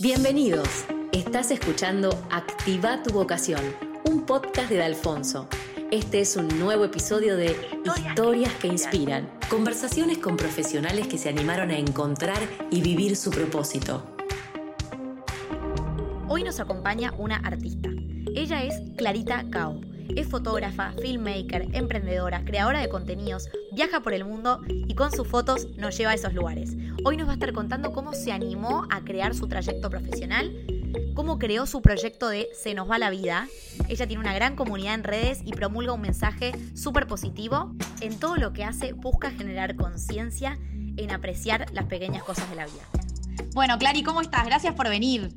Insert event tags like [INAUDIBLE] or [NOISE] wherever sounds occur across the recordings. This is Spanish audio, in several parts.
Bienvenidos. Estás escuchando Activa tu vocación, un podcast de Alfonso. Este es un nuevo episodio de Historias que inspiran, conversaciones con profesionales que se animaron a encontrar y vivir su propósito. Hoy nos acompaña una artista. Ella es Clarita Cao. Es fotógrafa, filmmaker, emprendedora, creadora de contenidos, viaja por el mundo y con sus fotos nos lleva a esos lugares. Hoy nos va a estar contando cómo se animó a crear su trayecto profesional, cómo creó su proyecto de Se nos va la vida. Ella tiene una gran comunidad en redes y promulga un mensaje súper positivo. En todo lo que hace busca generar conciencia en apreciar las pequeñas cosas de la vida. Bueno, Clary, ¿cómo estás? Gracias por venir.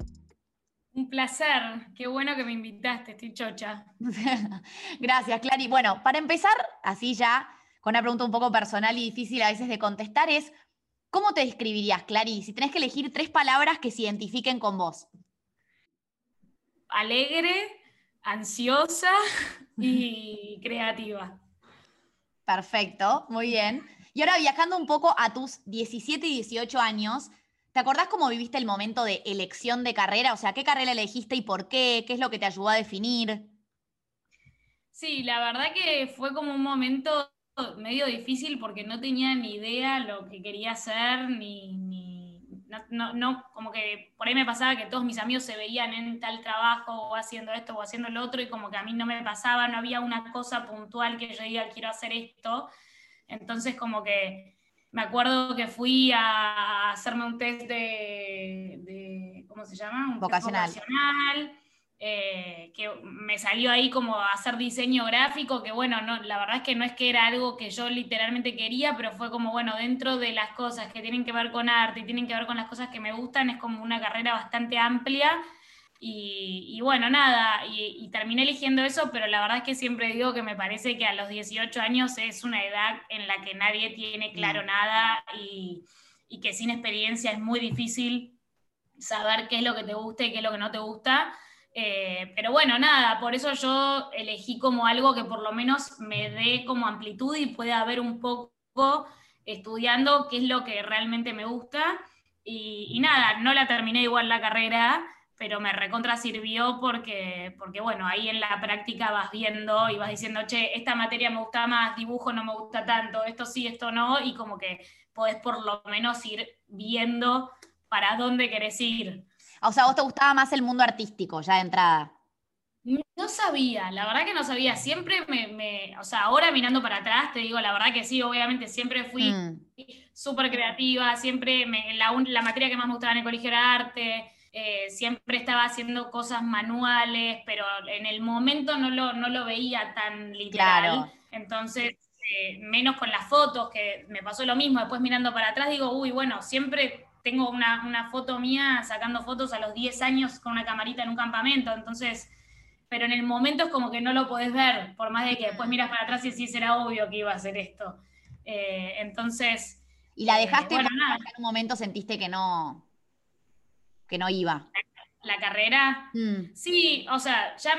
Un placer, qué bueno que me invitaste, estoy chocha. [LAUGHS] Gracias, Clary. Bueno, para empezar, así ya, con una pregunta un poco personal y difícil a veces de contestar, es, ¿cómo te describirías, Clary? Si tenés que elegir tres palabras que se identifiquen con vos. Alegre, ansiosa [LAUGHS] y creativa. Perfecto, muy bien. Y ahora viajando un poco a tus 17 y 18 años, ¿Te acordás cómo viviste el momento de elección de carrera? O sea, ¿qué carrera elegiste y por qué? ¿Qué es lo que te ayudó a definir? Sí, la verdad que fue como un momento medio difícil porque no tenía ni idea lo que quería hacer, ni, no, no, como que por ahí me pasaba que todos mis amigos se veían en tal trabajo o haciendo esto o haciendo lo otro y como que a mí no me pasaba, no había una cosa puntual que yo diga quiero hacer esto. Entonces como que me acuerdo que fui a hacerme un test de, ¿cómo se llama? Un vocacional. Eh, que me salió ahí como hacer diseño gráfico, que bueno, no, la verdad es que no es que era algo que yo literalmente quería, pero fue como, bueno, dentro de las cosas que tienen que ver con arte y tienen que ver con las cosas que me gustan, es como una carrera bastante amplia y, bueno, nada, y, terminé eligiendo eso, pero la verdad es que siempre digo que me parece que a los 18 años es una edad en la que nadie tiene claro mm. nada y, que sin experiencia es muy difícil saber qué es lo que te gusta y qué es lo que no te gusta. Eh, pero bueno, nada, por eso yo elegí como algo que por lo menos me dé como amplitud y pueda ver un poco estudiando qué es lo que realmente me gusta. Y, nada, no la terminé igual la carrera, pero me recontra sirvió porque, porque, bueno, ahí en la práctica vas viendo y vas diciendo, che, esta materia me gusta más, dibujo no me gusta tanto, esto sí, esto no, y como que podés por lo menos ir viendo para dónde querés ir. O sea, ¿vos te gustaba más el mundo artístico ya de entrada? No sabía, la verdad que no sabía. Siempre me, o sea, ahora mirando para atrás, te digo, la verdad que sí, obviamente siempre fui mm. súper creativa, siempre la, la materia que más me gustaba en el colegio era arte, eh, siempre estaba haciendo cosas manuales, pero en el momento no lo, no lo veía tan literal. Entonces, eh, menos con las fotos, que me pasó lo mismo. Después mirando para atrás digo, uy, bueno, siempre tengo una, una foto mía sacando fotos a los 10 años con una camarita en un campamento. Entonces, pero en el momento es como que no lo podés ver, por más de que después miras para atrás y sí será obvio que iba a hacer esto. Eh, entonces... ¿Y la dejaste bueno, en un momento sentiste que no, que no iba. ¿La carrera? Mm. Sí, o sea, ya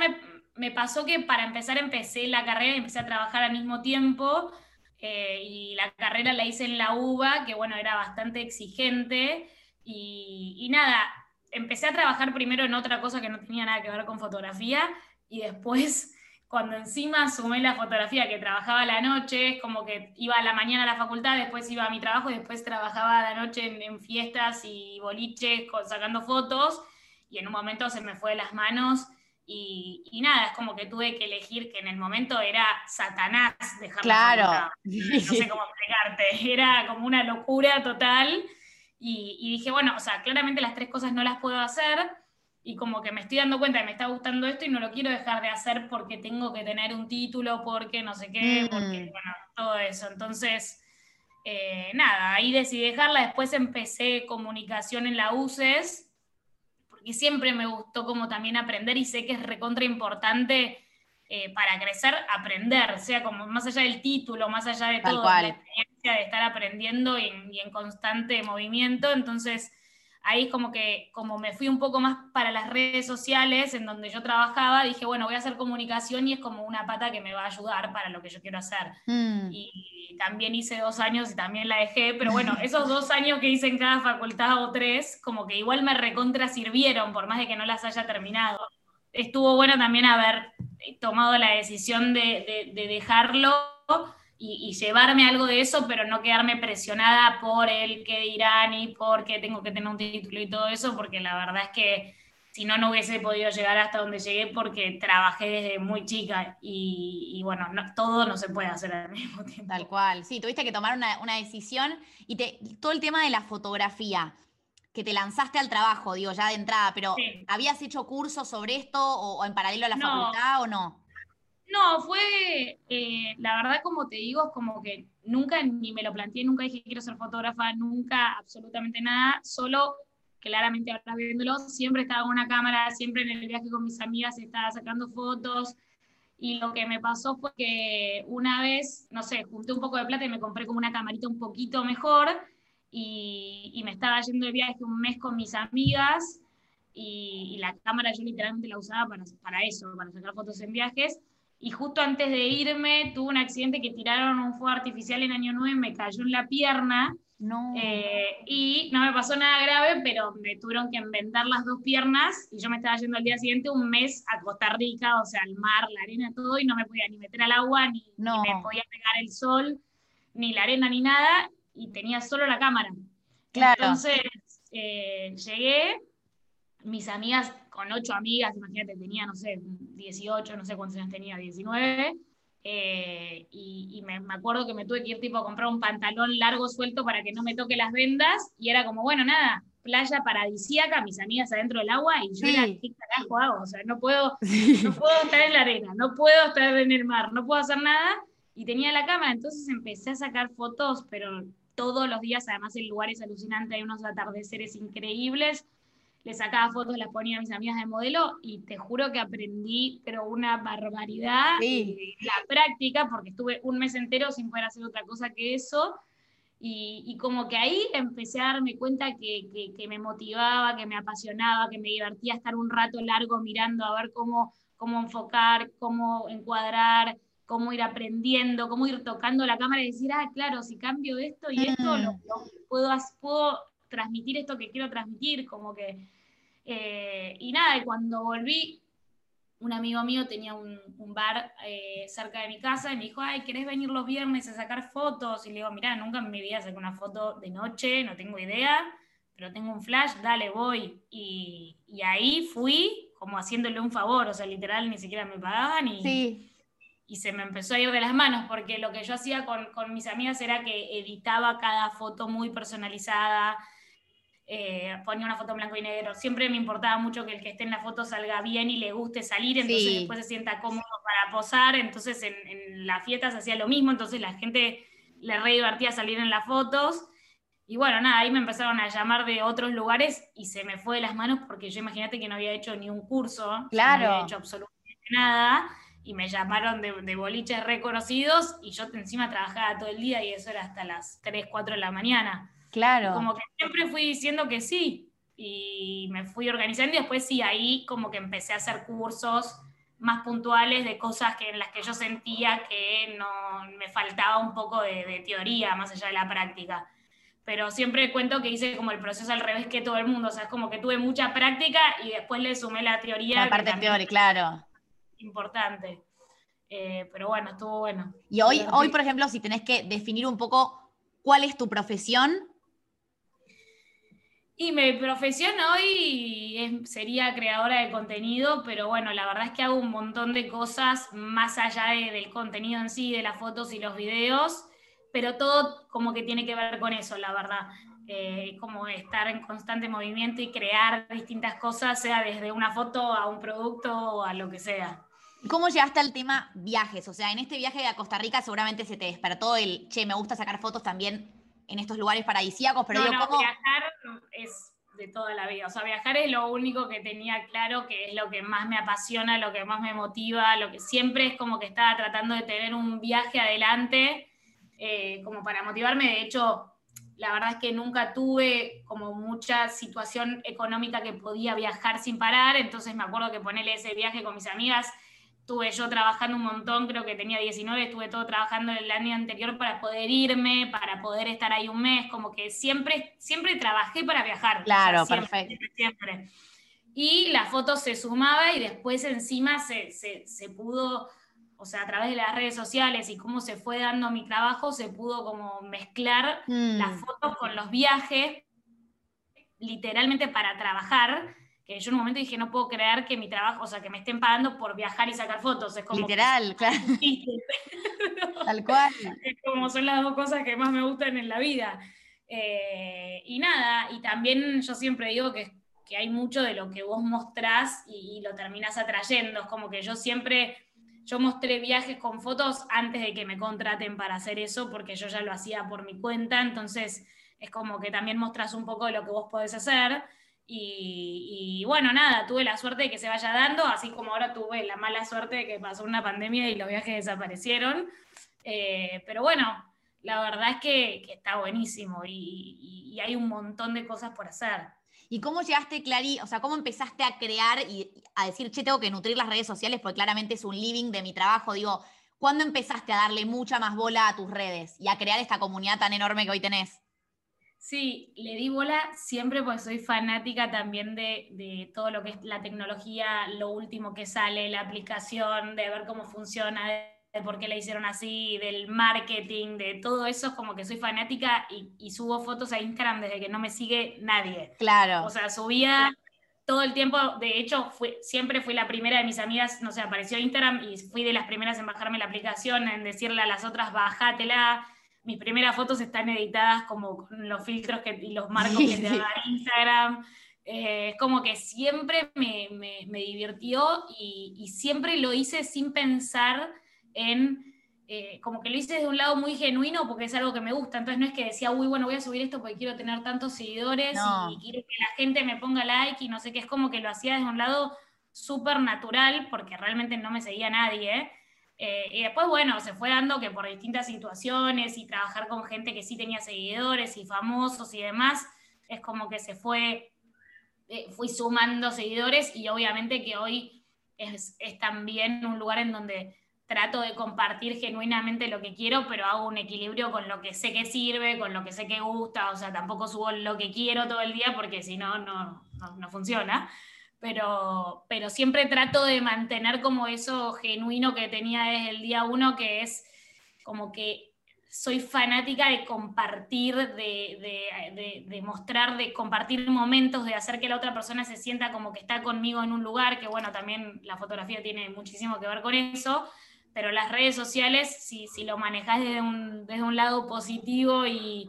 me, pasó que para empezar empecé la carrera y empecé a trabajar al mismo tiempo. Eh, y la carrera la hice en la UBA, que bueno, era bastante exigente. Y, nada, empecé a trabajar primero en otra cosa que no tenía nada que ver con fotografía. Y después [LAUGHS] cuando encima sumé la fotografía que trabajaba la noche, como que iba a la mañana a la facultad, después iba a mi trabajo y después trabajaba la noche en, fiestas y boliches sacando fotos y en un momento se me fue de las manos y, nada, es como que tuve que elegir que en el momento era Satanás dejar claro. [LAUGHS] No sé cómo explicarte, era como una locura total y, y dije, bueno, o sea, claramente las tres cosas no las puedo hacer y como que me estoy dando cuenta que me está gustando esto y no lo quiero dejar de hacer porque tengo que tener un título, porque no sé qué, mm. porque, bueno, todo eso. Entonces, eh, nada, ahí decidí dejarla. Después empecé comunicación en la UCES, porque siempre me gustó como también aprender y sé que es recontra importante eh, para crecer, aprender, o sea, como más allá del título, más allá de todo, la experiencia de estar aprendiendo y en constante movimiento. Entonces, ahí es como que, como me fui un poco más para las redes sociales en donde yo trabajaba, dije, bueno, voy a hacer comunicación y es como una pata que me va a ayudar para lo que yo quiero hacer. Mm. Y también hice dos años y también la dejé, pero bueno, [LAUGHS] esos dos años que hice en cada facultad o tres, como que igual me recontra sirvieron, por más de que no las haya terminado. Estuvo bueno también haber tomado la decisión de, de dejarlo y, llevarme algo de eso, pero no quedarme presionada por el que dirán y porque tengo que tener un título y todo eso, porque la verdad es que si no, no hubiese podido llegar hasta donde llegué porque trabajé desde muy chica y, bueno, todo no se puede hacer al mismo tiempo. Tal cual, sí, tuviste que tomar una, decisión y te, todo el tema de la fotografía, que te lanzaste al trabajo, digo, ya de entrada, pero ¿habías hecho cursos sobre esto o, en paralelo a la facultad o no? No, fue, eh, la verdad como te digo, es como que nunca ni me lo planteé, nunca dije quiero ser fotógrafa, nunca absolutamente nada, solo claramente ahora viéndolo, siempre estaba con una cámara, siempre en el viaje con mis amigas estaba sacando fotos, y lo que me pasó fue que una vez, no sé, junté un poco de plata y me compré como una camarita un poquito mejor, y, me estaba yendo de viaje un mes con mis amigas, y, y, la cámara yo literalmente la usaba para, para eso, para sacar fotos en viajes, y justo antes de irme tuve un accidente que tiraron un fuego artificial en Año 9, me cayó en la pierna. No. Eh, y no me pasó nada grave, pero me tuvieron que envendar las dos piernas y yo me estaba yendo al día siguiente un mes a Costa Rica, o sea, al mar, la arena, todo, y no me podía ni meter al agua, ni, me podía pegar el sol, ni la arena, ni nada, y tenía solo la cámara. Claro. Entonces eh, llegué, mis amigas con ocho amigas, imagínate, tenía, no sé, 18, no sé cuántos años tenía, 19. Eh, y, me, acuerdo que me tuve que ir tipo a comprar un pantalón largo suelto para que no me toque las vendas y era como, bueno, nada, playa paradisíaca, mis amigas adentro del agua y yo era, ¿qué carajo hago? O sea, no puedo, [LAUGHS] no puedo estar en la arena, no puedo estar en el mar, no puedo hacer nada y tenía la cámara, entonces empecé a sacar fotos, pero todos los días, además el lugar es alucinante, hay unos atardeceres increíbles le sacaba fotos, las ponía a mis amigas de modelo y te juro que aprendí, pero una barbaridad sí. la práctica, porque estuve un mes entero sin poder hacer otra cosa que eso. Y, como que ahí empecé a darme cuenta que, que, me motivaba, que me apasionaba, que me divertía estar un rato largo mirando a ver cómo, cómo enfocar, cómo encuadrar, cómo ir aprendiendo, cómo ir tocando la cámara y decir, ah, claro, si cambio esto y esto, lo, mm. puedo, puedo transmitir esto que quiero transmitir, como que eh, y nada, y cuando volví, un amigo mío tenía un, bar eh, cerca de mi casa y me dijo, ay, ¿querés venir los viernes a sacar fotos? Y le digo, mira, nunca en mi vida saqué una foto de noche, no tengo idea, pero tengo un flash, dale, voy. Y, ahí fui como haciéndole un favor, o sea, literal, ni siquiera me pagaban y, y se me empezó a ir de las manos, porque lo que yo hacía con, con mis amigas era que editaba cada foto muy personalizada, eh, ponía una foto en blanco y negro. Siempre me importaba mucho que el que esté en la foto salga bien y le guste salir, entonces después se sienta cómodo para posar. Entonces en, en las fiestas hacía lo mismo, entonces la gente le re divertía salir en las fotos. Y bueno, nada, ahí me empezaron a llamar de otros lugares y se me fue de las manos porque yo imagínate que no había hecho ni un curso, claro. no había hecho absolutamente nada y me llamaron de, de, boliches reconocidos y yo encima trabajaba todo el día y eso era hasta las 3, 4 de la mañana. Claro. Como que siempre fui diciendo que sí y me fui organizando y después sí, ahí como que empecé a hacer cursos más puntuales de cosas que, en las que yo sentía que no me faltaba un poco de, teoría más allá de la práctica. Pero siempre cuento que hice como el proceso al revés que todo el mundo, o sea, es como que tuve mucha práctica y después le sumé la teoría. La parte teórica, claro. Importante. Eh, pero bueno, estuvo bueno. Y hoy, hoy, por ejemplo, si tenés que definir un poco cuál es tu profesión, y mi profesión hoy sería creadora de contenido, pero bueno, la verdad es que hago un montón de cosas más allá del contenido en sí, de las fotos y los videos, pero todo como que tiene que ver con eso, la verdad. Eh, como estar en constante movimiento y crear distintas cosas, sea desde una foto a un producto o a lo que sea. ¿Cómo llegaste al tema viajes? O sea, en este viaje a Costa Rica seguramente se te despertó el, che, me gusta sacar fotos también en estos lugares paradisíacos, pero no, no, viajar es de toda la vida. O sea, viajar es lo único que tenía claro, que es lo que más me apasiona, lo que más me motiva, lo que siempre es como que estaba tratando de tener un viaje adelante, eh, como para motivarme. De hecho, la verdad es que nunca tuve como mucha situación económica que podía viajar sin parar, entonces me acuerdo que ponerle ese viaje con mis amigas, estuve yo trabajando un montón, creo que tenía 19, estuve todo trabajando el año anterior para poder irme, para poder estar ahí un mes, como que siempre, siempre trabajé para viajar. Claro, perfecto. Siempre, Y la foto se sumaba y después encima se, se pudo o sea, a través de las redes sociales y cómo se fue dando mi trabajo, se pudo como mezclar las mm. fotos con los viajes, literalmente para trabajar, que yo en un momento dije, no puedo creer que mi trabajo, o sea, que me estén pagando por viajar y sacar fotos. Es como Literal, claro. [LAUGHS] [LAUGHS] Tal cual. Es como son las dos cosas que más me gustan en la vida. Eh, y nada, y también yo siempre digo que, que hay mucho de lo que vos mostrás y, y lo terminás atrayendo. Es como que yo siempre yo mostré viajes con fotos antes de que me contraten para hacer eso, porque yo ya lo hacía por mi cuenta, entonces es como que también mostras un poco de lo que vos podés hacer. Y, bueno, nada, tuve la suerte de que se vaya dando, así como ahora tuve la mala suerte de que pasó una pandemia y los viajes desaparecieron. Eh, pero bueno, la verdad es que, está buenísimo y hay un montón de cosas por hacer. ¿Y cómo llegaste, Clary? O sea, ¿cómo empezaste a crear y a decir, che, tengo que nutrir las redes sociales porque claramente es un living de mi trabajo? Digo, ¿cuándo empezaste a darle mucha más bola a tus redes y a crear esta comunidad tan enorme que hoy tenés? Sí, le di bola siempre porque soy fanática también de, de, todo lo que es la tecnología, lo último que sale, la aplicación, de ver cómo funciona, de por qué la hicieron así, del marketing, de todo eso, es como que soy fanática y, subo fotos a Instagram desde que no me sigue nadie. Claro. O sea, subía todo el tiempo, de hecho, fui, siempre fui la primera de mis amigas, no sé, apareció Instagram y fui de las primeras en bajarme la aplicación, en decirle a las otras, bájatela. Mis primeras fotos están editadas como con los filtros que, y los marcos que te da Instagram. Eh, es como que siempre me, me, divirtió y, y, siempre lo hice sin pensar en, eh, como que lo hice desde un lado muy genuino porque es algo que me gusta, entonces no es que decía, uy, bueno, voy a subir esto porque quiero tener tantos seguidores y, quiero que la gente me ponga like y no sé qué, es como que lo hacía desde un lado súper natural porque realmente no me seguía nadie. Eh, y después, bueno, se fue dando que por distintas situaciones y trabajar con gente que sí tenía seguidores y famosos y demás, es como que se fue, eh, fui sumando seguidores y obviamente que hoy es, es también un lugar en donde trato de compartir genuinamente lo que quiero, pero hago un equilibrio con lo que sé que sirve, con lo que sé que gusta, o sea, tampoco subo lo que quiero todo el día porque si no, no, no funciona. Pero, pero siempre trato de mantener como eso genuino que tenía desde el día uno, que es como que soy fanática de compartir, de, de, de, mostrar, de compartir momentos, de hacer que la otra persona se sienta como que está conmigo en un lugar, que bueno, también la fotografía tiene muchísimo que ver con eso, pero las redes sociales, si, si lo manejas desde un, desde un lado positivo y,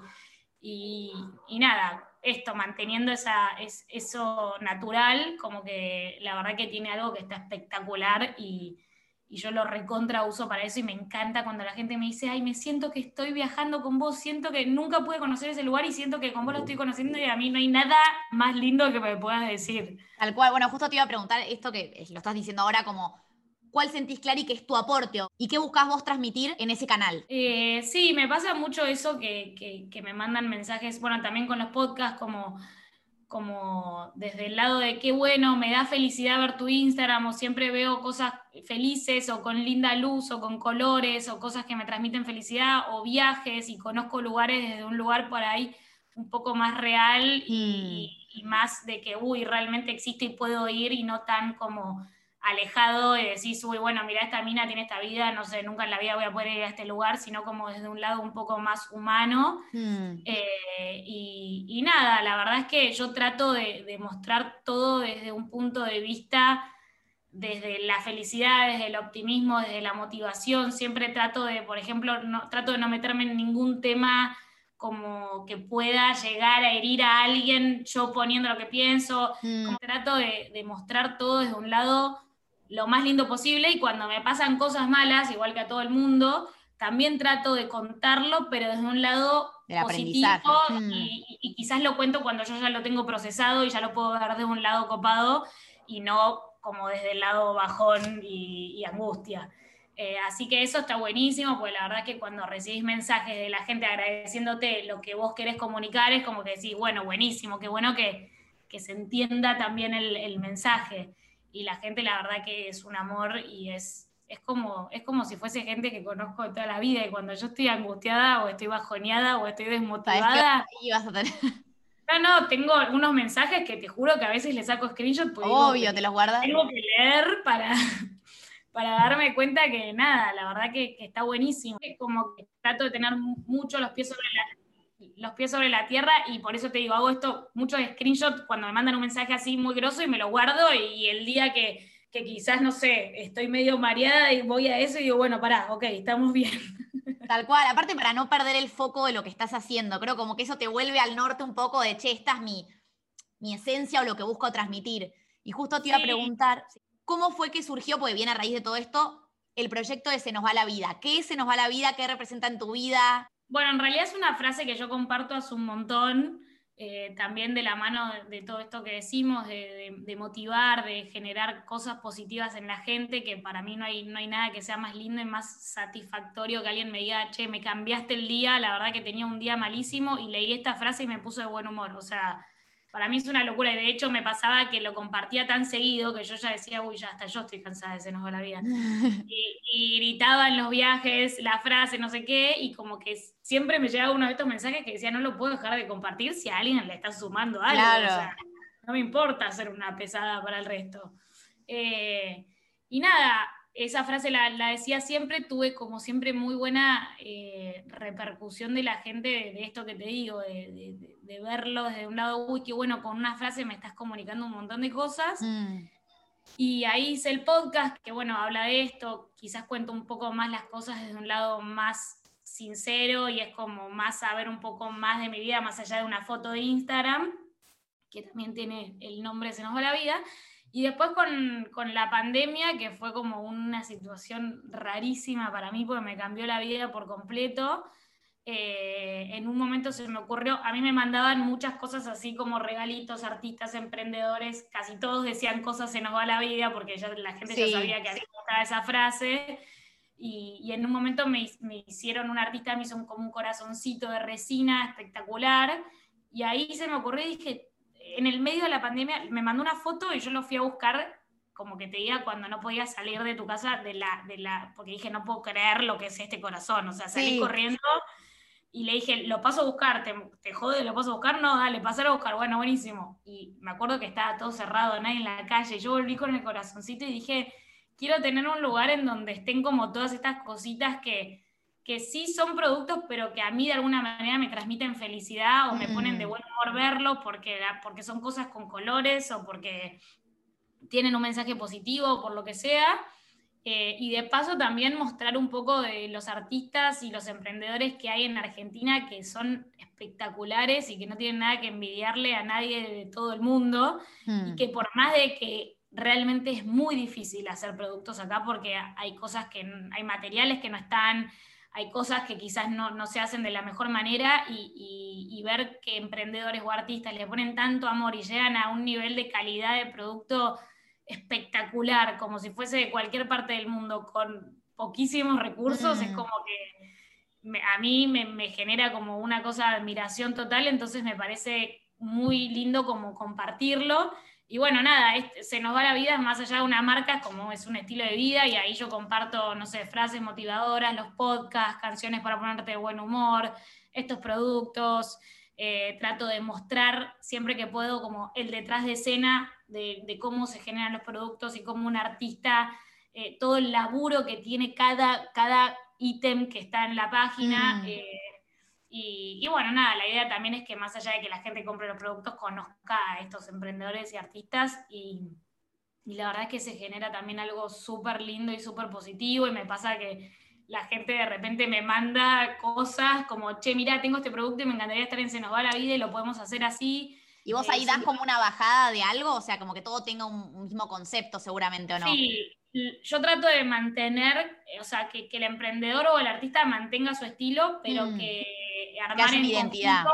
y, nada, esto, manteniendo esa, es, eso natural, como que la verdad que tiene algo que está espectacular y, y yo lo recontra uso para eso y me encanta cuando la gente me dice, ay, me siento que estoy viajando con vos, siento que nunca pude conocer ese lugar y siento que con vos lo estoy conociendo y a mí no hay nada más lindo que me puedas decir. Tal cual, bueno, justo te iba a preguntar esto que lo estás diciendo ahora como ¿Cuál sentís, Clary, que es tu aporte? ¿Y qué buscas vos transmitir en ese canal? Eh, sí, me pasa mucho eso que, me mandan mensajes, bueno, también con los podcasts, como, como desde el lado de qué bueno, me da felicidad ver tu Instagram, o siempre veo cosas felices, o con linda luz, o con colores, o cosas que me transmiten felicidad, o viajes, y conozco lugares desde un lugar por ahí un poco más real y, mm. y más de que, uy, realmente existe y puedo ir, y no tan como alejado y decís, uy, bueno, mira, esta mina tiene esta vida, no sé, nunca en la vida voy a poder ir a este lugar, sino como desde un lado un poco más humano. Hmm. Eh, y, nada, la verdad es que yo trato de, mostrar todo desde un punto de vista, desde la felicidad, desde el optimismo, desde la motivación. Siempre trato de, por ejemplo, no, trato de no meterme en ningún tema como que pueda llegar a herir a alguien yo poniendo lo que pienso, hmm. como trato de, de, mostrar todo desde un lado lo más lindo posible y cuando me pasan cosas malas, igual que a todo el mundo, también trato de contarlo, pero desde un lado positivo mm. y, quizás lo cuento cuando yo ya lo tengo procesado y ya lo puedo ver de un lado copado y no como desde el lado bajón y, angustia. Eh, así que eso está buenísimo, porque la verdad es que cuando recibís mensajes de la gente agradeciéndote lo que vos querés comunicar, es como que decís, bueno, buenísimo, qué bueno que, se entienda también el, mensaje. Y la gente, la verdad que es un amor y es, es, como, es como si fuese gente que conozco toda la vida. Y cuando yo estoy angustiada o estoy bajoneada o estoy desmotivada. [LAUGHS] No, no, tengo algunos mensajes que te juro que a veces les saco screenshot. Obvio, te los guardas. Tengo que leer para, [LAUGHS] para darme cuenta que nada, la verdad que, está buenísimo. Es como que trato de tener mucho los pies sobre la, los pies sobre la tierra y por eso te digo, hago esto, muchos screenshots cuando me mandan un mensaje así muy grosso y me lo guardo y, el día que, que, quizás, no sé, estoy medio mareada y voy a eso y digo, bueno, pará, ok, estamos bien. [LAUGHS] Tal cual, aparte para no perder el foco de lo que estás haciendo, creo como que eso te vuelve al norte un poco de, che, esta es mi, mi esencia o lo que busco transmitir. Y justo te iba a preguntar, ¿Cómo fue que surgió, porque viene a raíz de todo esto, el proyecto de Se nos va la vida? ¿Qué Se nos va la vida? ¿Qué representa en tu vida? Bueno, en realidad es una frase que yo comparto hace un montón, eh, también de la mano de, todo esto que decimos, de, motivar, de generar cosas positivas en la gente, que para mí no hay, no hay nada que sea más lindo y más satisfactorio que alguien me diga, che, me cambiaste el día, la verdad que tenía un día malísimo y leí esta frase y me puso de buen humor. O sea, para mí es una locura y de hecho me pasaba que lo compartía tan seguido que yo ya decía, uy, ya hasta yo estoy cansada de Se nos va la vida. [LAUGHS] y, gritaba en los viajes la frase, no sé qué, y como que siempre me llegaba uno de estos mensajes que decía, no lo puedo dejar de compartir si a alguien le está sumando algo. no me importa ser una pesada para el resto. Eh, y nada, esa frase la, decía siempre, tuve como siempre muy buena eh, repercusión de la gente de, esto que te digo, de, verlo desde un lado, uy, qué bueno, con una frase me estás comunicando un montón de cosas. Mm. Y ahí hice el podcast, que bueno, habla de esto, quizás cuento un poco más las cosas desde un lado más sincero y es como más saber un poco más de mi vida, más allá de una foto de Instagram, que también tiene el nombre Se nos va la vida. Y después con, la pandemia, que fue como una situación rarísima para mí, porque me cambió la vida por completo, eh, en un momento se me ocurrió, a mí me mandaban muchas cosas así como regalitos, artistas, emprendedores, casi todos decían cosas se nos va la vida, porque ya la gente ya sabía que había esa frase. Y, y, en un momento me, me, hicieron, un artista me hizo como un corazoncito de resina espectacular, y ahí se me ocurrió y dije, en el medio de la pandemia me mandó una foto y yo lo fui a buscar como que te diga cuando no podías salir de tu casa de la, de la, porque dije, no puedo creer lo que es este corazón, o sea, salí corriendo y le dije, lo paso a buscar, ¿te, te jode, lo paso a buscar? No, dale, pasar a buscar, bueno, buenísimo. Y me acuerdo que estaba todo cerrado, nadie en la calle, yo volví con el corazoncito y dije, quiero tener un lugar en donde estén como todas estas cositas que, que sí son productos, pero que a mí de alguna manera me transmiten felicidad o me ponen de mm. buen humor verlo porque, porque son cosas con colores o porque tienen un mensaje positivo o por lo que sea. Eh, y de paso también mostrar un poco de los artistas y los emprendedores que hay en Argentina que son espectaculares y que no tienen nada que envidiarle a nadie de todo el mundo y mm. que por más de que realmente es muy difícil hacer productos acá porque hay cosas que hay materiales que no están hay cosas que quizás no, se hacen de la mejor manera y, ver que emprendedores o artistas le ponen tanto amor y llegan a un nivel de calidad de producto espectacular, como si fuese de cualquier parte del mundo, con poquísimos recursos, es mm. como que a mí me, me, genera como una cosa de admiración total, entonces me parece muy lindo como compartirlo y bueno, nada, se nos va la vida más allá de una marca, como es un estilo de vida, y ahí yo comparto, no sé, frases motivadoras, los podcasts, canciones para ponerte de buen humor, estos productos. Eh, trato de mostrar siempre que puedo como el detrás de escena de, cómo se generan los productos y cómo un artista, eh, todo el laburo que tiene cada, cada ítem que está en la página. Mm. Eh, y, bueno, nada, la idea también es que más allá de que la gente compre los productos, conozca a estos emprendedores y artistas y, la verdad es que se genera también algo súper lindo y súper positivo y me pasa que la gente de repente me manda cosas como, che, mira, tengo este producto y me encantaría estar en Se nos va la vida y lo podemos hacer así. ¿Y vos ahí das como una bajada de algo? O sea, como que todo tenga un mismo concepto seguramente, ¿o no? Sí, yo trato de mantener, o sea, que, el emprendedor o el artista mantenga su estilo, pero mm. que armar en identidad.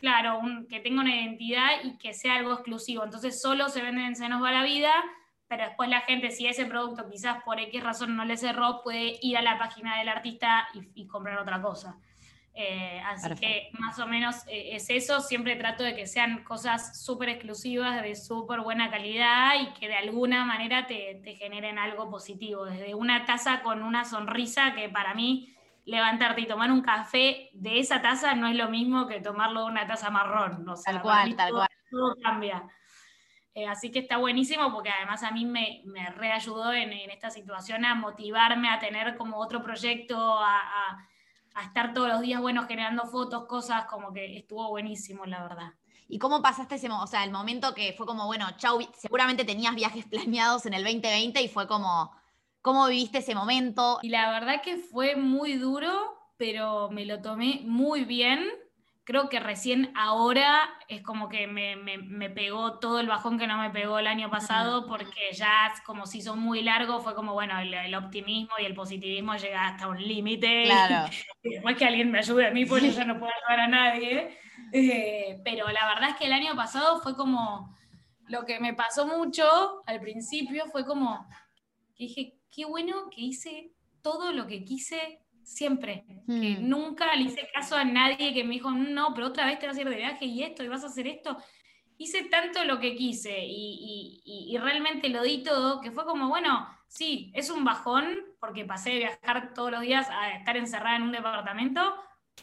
claro, que tenga una identidad y que sea algo exclusivo. Entonces solo se venden en Se nos va la vida, pero después la gente, si ese producto quizás por X razón no le cerró, puede ir a la página del artista y, comprar otra cosa. Eh, así que más o menos eh, es eso, siempre trato de que sean cosas súper exclusivas, de súper buena calidad y que de alguna manera te, te, generen algo positivo, desde una taza con una sonrisa que para mí levantarte y tomar un café de esa taza no es lo mismo que tomarlo de una taza marrón, o tal cual, tal cual. Todo cambia. Eh, así que está buenísimo porque además a mí me, me reayudó en, en, esta situación a motivarme a tener como otro proyecto, a, a, estar todos los días, bueno, generando fotos, cosas, como que estuvo buenísimo, la verdad. ¿Y cómo pasaste ese o sea, el momento que fue como, bueno, chau, seguramente tenías viajes [LAUGHS] planeados en el 2020 y fue como, ¿cómo viviste ese momento? Y la verdad que fue muy duro, pero me lo tomé muy bien creo que recién ahora es como que me, me, pegó todo el bajón que no me pegó el año pasado, porque ya como se hizo muy largo, fue como, bueno, el, optimismo y el positivismo llega hasta un límite. Claro. [LAUGHS] Y, después que alguien me ayude a mí, pues yo ya no puedo ayudar a nadie. Eh, pero la verdad es que el año pasado fue como, lo que me pasó mucho al principio fue como, dije, qué bueno que hice todo lo que quise siempre. Que hmm. nunca le hice caso a nadie que me dijo, no, pero otra vez te vas a ir de viaje y esto, y vas a hacer esto. Hice tanto lo que quise y, y, realmente lo di todo, que fue como, bueno, sí, es un bajón, porque pasé de viajar todos los días a estar encerrada en un departamento,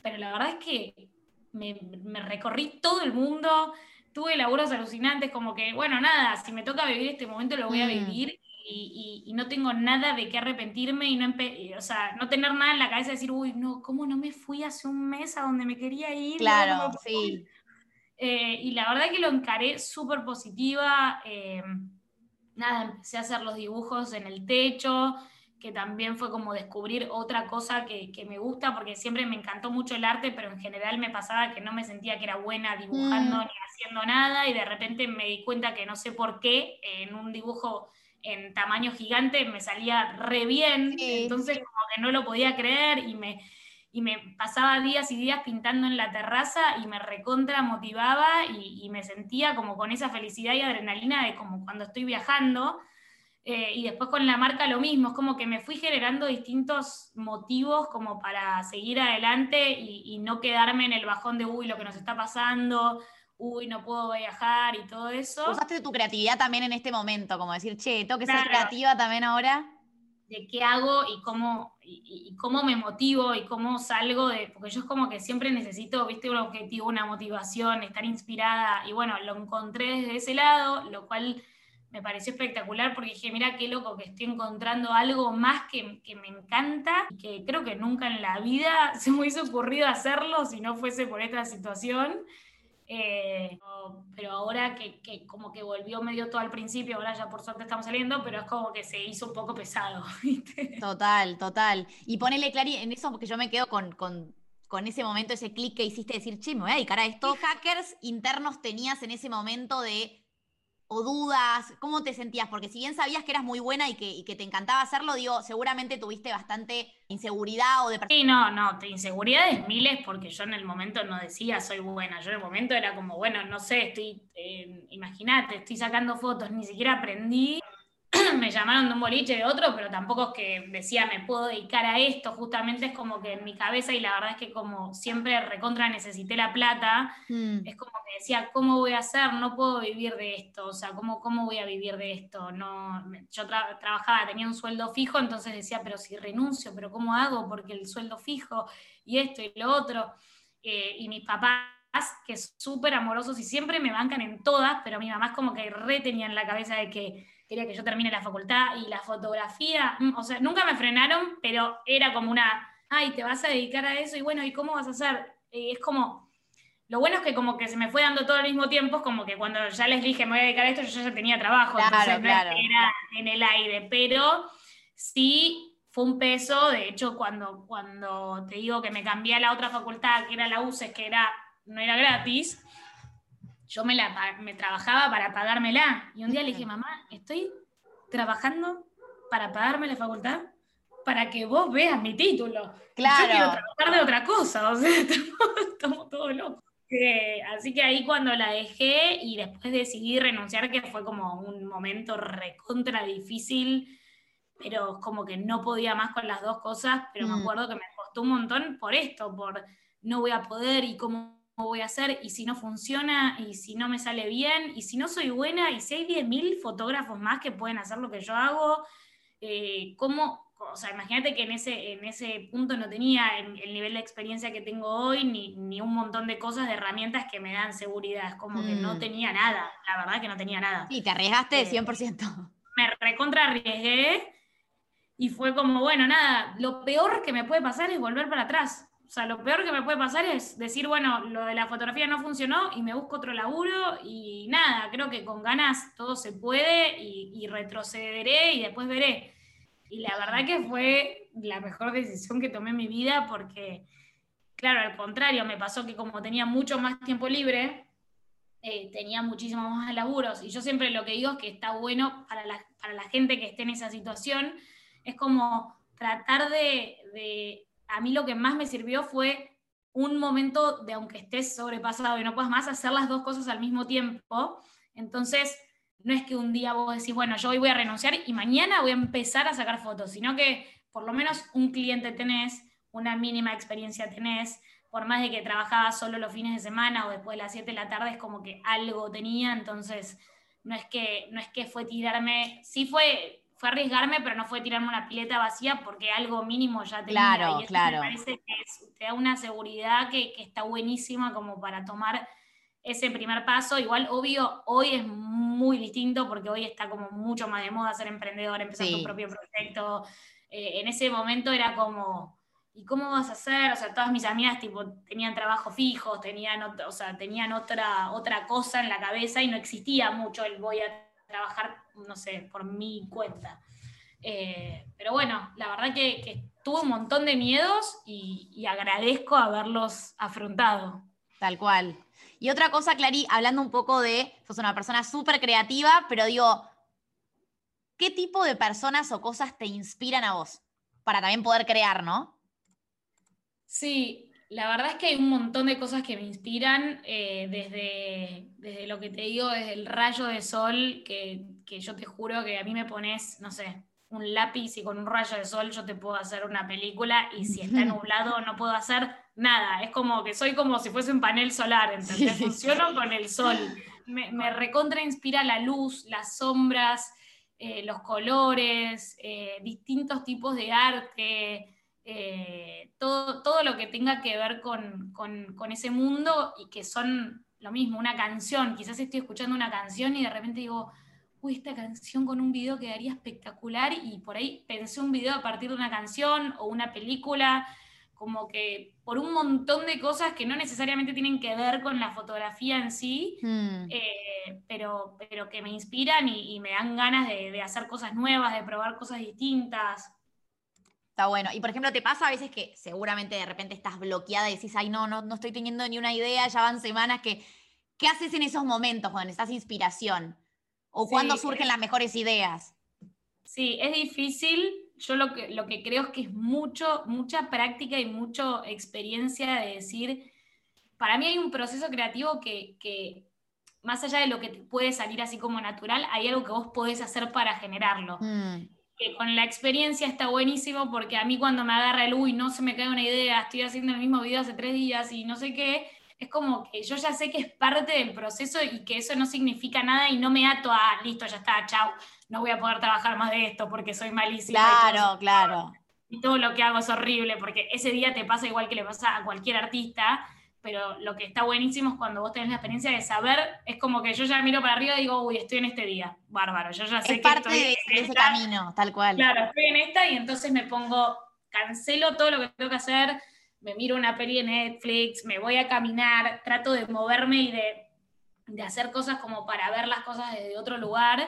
pero la verdad es que me, me recorrí todo el mundo, tuve laburos alucinantes, como que, bueno, nada, si me toca vivir este momento lo voy a hmm. vivir y, no tengo nada de qué arrepentirme y no, o sea, no tener nada en la cabeza de decir, uy, no, ¿cómo no me fui hace un mes a donde me quería ir? Claro, sí. Eh, y la verdad que lo encaré súper positiva. Eh, nada, empecé a hacer los dibujos en el techo, que también fue como descubrir otra cosa que, que, me gusta, porque siempre me encantó mucho el arte, pero en general me pasaba que no me sentía que era buena dibujando mm. ni haciendo nada, y de repente me di cuenta que no sé por qué en un dibujo en tamaño gigante me salía re bien, entonces como que no lo podía creer y me, y me pasaba días y días pintando en la terraza y me recontra motivaba y, me sentía como con esa felicidad y adrenalina de como cuando estoy viajando. Eh, y después con la marca lo mismo, es como que me fui generando distintos motivos como para seguir adelante y, y no quedarme en el bajón de, uy, lo que nos está pasando, uy, no puedo viajar y todo eso. Usaste tu creatividad también en este momento, como decir, che, tengo que ser creativa también ahora. De qué hago y cómo, y, cómo me motivo y cómo salgo de. Porque yo es como que siempre necesito, viste, un objetivo, una motivación, estar inspirada. Y bueno, lo encontré desde ese lado, lo cual me pareció espectacular porque dije, mira qué loco que estoy encontrando algo más que, que, me encanta y que creo que nunca en la vida [LAUGHS] se me hubiese ocurrido hacerlo si no fuese por esta situación. Eh, pero ahora que, que, como que volvió medio todo al principio, ahora ya por suerte estamos saliendo, pero es como que se hizo un poco pesado. [LAUGHS] Total, total. Y ponele Clary en eso porque yo me quedo con, con, con ese momento, ese clic que hiciste de decir, che, me voy a dedicar a esto. ¿Qué hackers internos tenías en ese momento de o dudas? ¿Cómo te sentías? Porque si bien sabías que eras muy buena y que, te encantaba hacerlo, digo, seguramente tuviste bastante inseguridad o de... Sí, no, no, inseguridades miles porque yo en el momento no decía soy buena, yo en el momento era como, bueno, no sé, estoy, eh, imagínate, estoy sacando fotos, ni siquiera aprendí me llamaron de un boliche de otro, pero tampoco es que decía me puedo dedicar a esto, justamente es como que en mi cabeza, y la verdad es que como siempre recontra necesité la plata, mm. es como que decía, ¿cómo voy a hacer? No puedo vivir de esto, o sea, ¿cómo, cómo voy a vivir de esto? No, yo trabajaba, tenía un sueldo fijo, entonces decía, pero si renuncio, pero ¿cómo hago? Porque el sueldo fijo y esto y lo otro, eh, y mis papás que súper amorosos y siempre me bancan en todas, pero mi mamá es como que re tenía en la cabeza de que quería que yo termine la facultad y la fotografía, mm, o sea, nunca me frenaron, pero era como una, ay, te vas a dedicar a eso y bueno, ¿y cómo vas a hacer? es como, lo bueno es que como que se me fue dando todo al mismo tiempo, es como que cuando ya les dije me voy a dedicar a esto, yo ya tenía trabajo, entonces no era en el aire, pero sí fue un peso, de hecho cuando, cuando te digo que me cambié a la otra facultad, que era la UCES, que era, no era gratis, yo me, la, me trabajaba para pagármela. Y un día le dije, mamá, estoy trabajando para pagarme la facultad para que vos veas mi título. Claro. Yo quiero trabajar de otra cosa, o sea, [LAUGHS] estamos, todos locos. así que ahí cuando la dejé y después decidí renunciar, que fue como un momento recontra difícil, pero como que no podía más con las dos cosas, pero me mm. acuerdo que me costó un montón por esto, por no voy a poder y cómo voy a hacer y si no funciona y si no me sale bien y si no soy buena y si hay 10.000 fotógrafos más que pueden hacer lo que yo hago, eh, ¿cómo, o sea, imagínate que en ese, en ese punto no tenía el, nivel de experiencia que tengo hoy, ni, ni, un montón de cosas, de herramientas que me dan seguridad. Es como que no mm. tenía nada, la verdad que no tenía nada. Y te arriesgaste 100%. Eh, me recontra arriesgué y fue como, bueno, nada, lo peor que me puede pasar es volver para atrás. O sea, lo peor que me puede pasar es decir, bueno, lo de la fotografía no funcionó y me busco otro laburo y nada, creo que con ganas todo se puede y, retrocederé y después veré. Y la verdad que fue la mejor [LAUGHS] decisión que tomé en mi vida porque, claro, al contrario, me pasó que como tenía mucho más tiempo libre, eh, tenía muchísimos más laburos. Y yo siempre lo que digo es que está bueno para la, para la gente que esté en esa situación, es como tratar de a mí lo que más me sirvió fue un momento de, aunque estés sobrepasado y no puedas más, hacer las dos cosas al mismo tiempo. Entonces, no es que un día vos decís, bueno, yo hoy voy a renunciar y mañana voy a empezar a sacar fotos, sino que por lo menos un cliente tenés, una mínima experiencia tenés, por más de que trabajaba solo los fines de semana o después de las 7 de la tarde, es como que algo tenía, entonces no es que, no es que fue tirarme, sí fue fue arriesgarme, pero no fue tirarme una pileta vacía porque algo mínimo ya tenía. Claro, y claro. Me parece que te da una seguridad que, que, está buenísima como para tomar ese primer paso. Igual, obvio, hoy es muy distinto porque hoy está como mucho más de moda ser emprendedor, empezar tu propio proyecto. Eh, en ese momento era como, ¿y cómo vas a hacer? O sea, todas mis amigas tipo, tenían trabajo fijos, tenían, o sea, tenían otra, otra cosa en la cabeza y no existía mucho el voy a trabajar, no sé, por mi cuenta. Eh, pero bueno, la verdad que, tuve un montón de miedos y, agradezco haberlos afrontado. Tal cual. Y otra cosa, Clary, hablando un poco de, sos una persona súper creativa, pero digo, ¿qué tipo de personas o cosas te inspiran a vos? Para también poder crear, ¿no? Sí, la verdad es que hay un montón de cosas que me inspiran, eh, desde, desde, lo que te digo, desde el rayo de sol, que, yo te juro que a mí me pones, no sé, un lápiz y con un rayo de sol yo te puedo hacer una película y si [LAUGHS] está nublado no puedo hacer nada. Es como que soy como si fuese un panel solar, ¿entendés? Funciono con el sol. Me, recontra inspira la luz, las sombras, eh, los colores, eh, distintos tipos de arte. Eh, todo, todo lo que tenga que ver con, ese mundo y que son lo mismo, una canción. Quizás estoy escuchando una canción y de repente digo, uy, esta canción con un video quedaría espectacular y por ahí pensé un video a partir de una canción o una película, como que por un montón de cosas que no necesariamente tienen que ver con la fotografía en sí, hmm. eh, pero, pero que me inspiran y, me dan ganas de, de hacer cosas nuevas, de probar cosas distintas. Está bueno. Y por ejemplo, ¿te pasa a veces que seguramente de repente estás bloqueada y decís, ay, no, no, no estoy teniendo ni una idea, ya van semanas que... ¿Qué haces en esos momentos cuando necesitas inspiración? ¿O cuando surgen las mejores ideas? Sí, es difícil. Yo lo que, lo que creo es que es mucho, mucha práctica y mucha experiencia de decir, para mí hay un proceso creativo que, que más allá de lo que te puede salir así como natural, hay algo que vos podés hacer para generarlo. Mm que con la experiencia está buenísimo porque a mí cuando me agarra el uy, no se me cae una idea, estoy haciendo el mismo video hace tres días y no sé qué, es como que yo ya sé que es parte del proceso y que eso no significa nada y no me ato a, listo, ya está, chao, no voy a poder trabajar más de esto porque soy malísima. Claro, claro. Y todo lo que hago es horrible porque ese día te pasa igual que le pasa a cualquier artista pero lo que está buenísimo es cuando vos tenés la experiencia de saber, es como que yo ya miro para arriba y digo, uy, estoy en este día, bárbaro, yo ya sé es parte de, ese camino, tal cual. Claro, estoy en esta y entonces me pongo, cancelo todo lo que tengo que hacer, me miro una peli en Netflix, me voy a caminar, trato de moverme y de, de hacer cosas como para ver las cosas desde otro lugar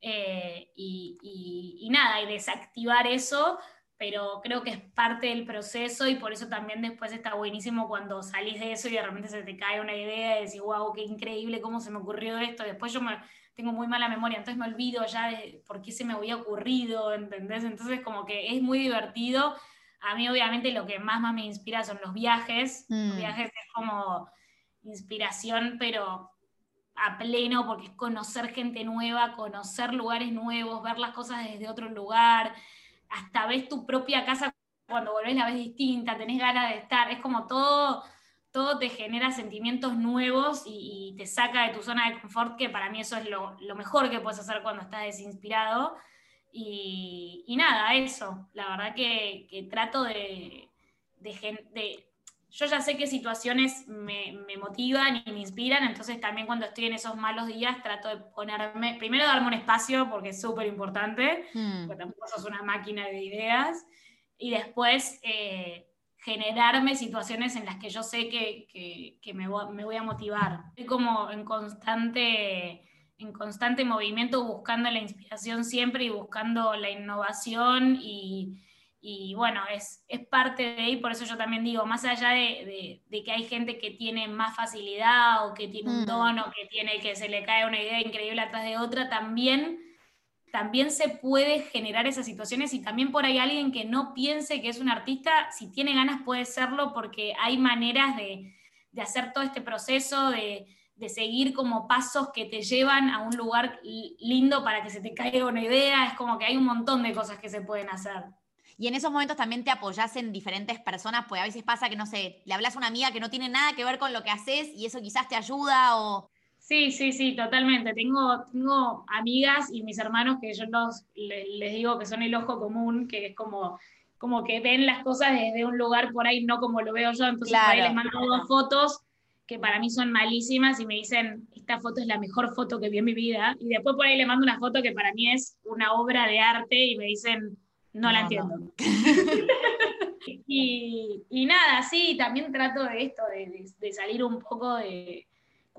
eh, y, y nada, y desactivar eso pero creo que es parte del proceso y por eso también después está buenísimo cuando salís de eso y de repente se te cae una idea y decís, wow, qué increíble, cómo se me ocurrió esto. Después yo me, tengo muy mala memoria, entonces me olvido ya de por qué se me había ocurrido, ¿entendés? Entonces como que es muy divertido. A mí obviamente lo que más, más me inspira son los viajes. Los mm. viajes es como inspiración, pero a pleno, porque es conocer gente nueva, conocer lugares nuevos, ver las cosas desde otro lugar, hasta ves tu propia casa cuando volvés la ves distinta, tenés ganas de estar, es como todo, todo te genera sentimientos nuevos y, te saca de tu zona de confort, que para mí eso es lo, mejor que puedes hacer cuando estás desinspirado. Y, nada, eso, la verdad que, trato de, de, Yo ya sé qué situaciones me, motivan y me inspiran, entonces también cuando estoy en esos malos días trato de ponerme, primero darme un espacio porque es súper importante, mm. porque tampoco sos una máquina de ideas, y después eh, generarme situaciones en las que yo sé que, me, voy a motivar. Estoy como en constante, en constante movimiento buscando la inspiración siempre y buscando la innovación y, bueno, es, es, parte de ahí, por eso yo también digo, más allá de, que hay gente que tiene más facilidad o que tiene un mm. que tiene que se le cae una idea increíble atrás de otra, también también se puede generar esas situaciones y también por ahí alguien que no piense que es un artista, si tiene ganas puede serlo porque hay maneras de, hacer todo este proceso, de, seguir como pasos que te llevan a un lugar lindo para que se te caiga una idea, es como que hay un montón de cosas que se pueden hacer. Y en esos momentos también te apoyas en diferentes personas, pues a veces pasa que, no sé, le hablas a una amiga que no tiene nada que ver con lo que haces y eso quizás te ayuda o... Sí, sí, sí, totalmente. Tengo, tengo amigas y mis hermanos que yo los, les, digo que son el ojo común, que es como, como que ven las cosas desde un lugar por ahí, no como lo veo yo. Entonces ahí les mando dos fotos que para mí son malísimas y me dicen, esta foto es la mejor foto que vi en mi vida. Y después por ahí le mando una foto que para mí es una obra de arte y me dicen, no, la entiendo. [LAUGHS] y, y, nada, sí, también trato de esto, de salir un poco de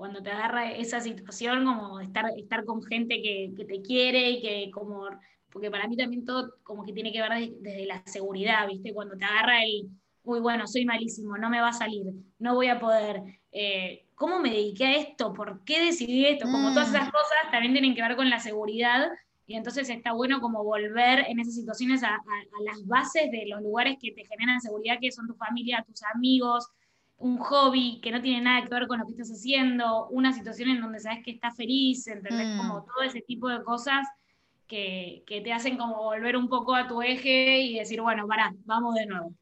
cuando te agarra esa situación, como estar, estar con gente que, te quiere y que como, porque para mí también todo como que tiene que ver desde, la seguridad, ¿viste? Cuando te agarra el, uy, bueno, soy malísimo, no me va a salir, no voy a poder, eh, ¿cómo me dediqué a esto? ¿Por qué decidí esto? Como todas esas mm. cosas también tienen que ver con la seguridad y entonces está bueno como volver en esas situaciones a, a las bases de los lugares que te generan seguridad, que son tu familia, tus amigos, un hobby que no tiene nada que ver con lo que estás haciendo, una situación en donde sabes que estás feliz, ¿entendés? Mm. Como todo ese tipo de cosas que, te hacen como volver un poco a tu eje y decir, bueno, pará, vamos de nuevo.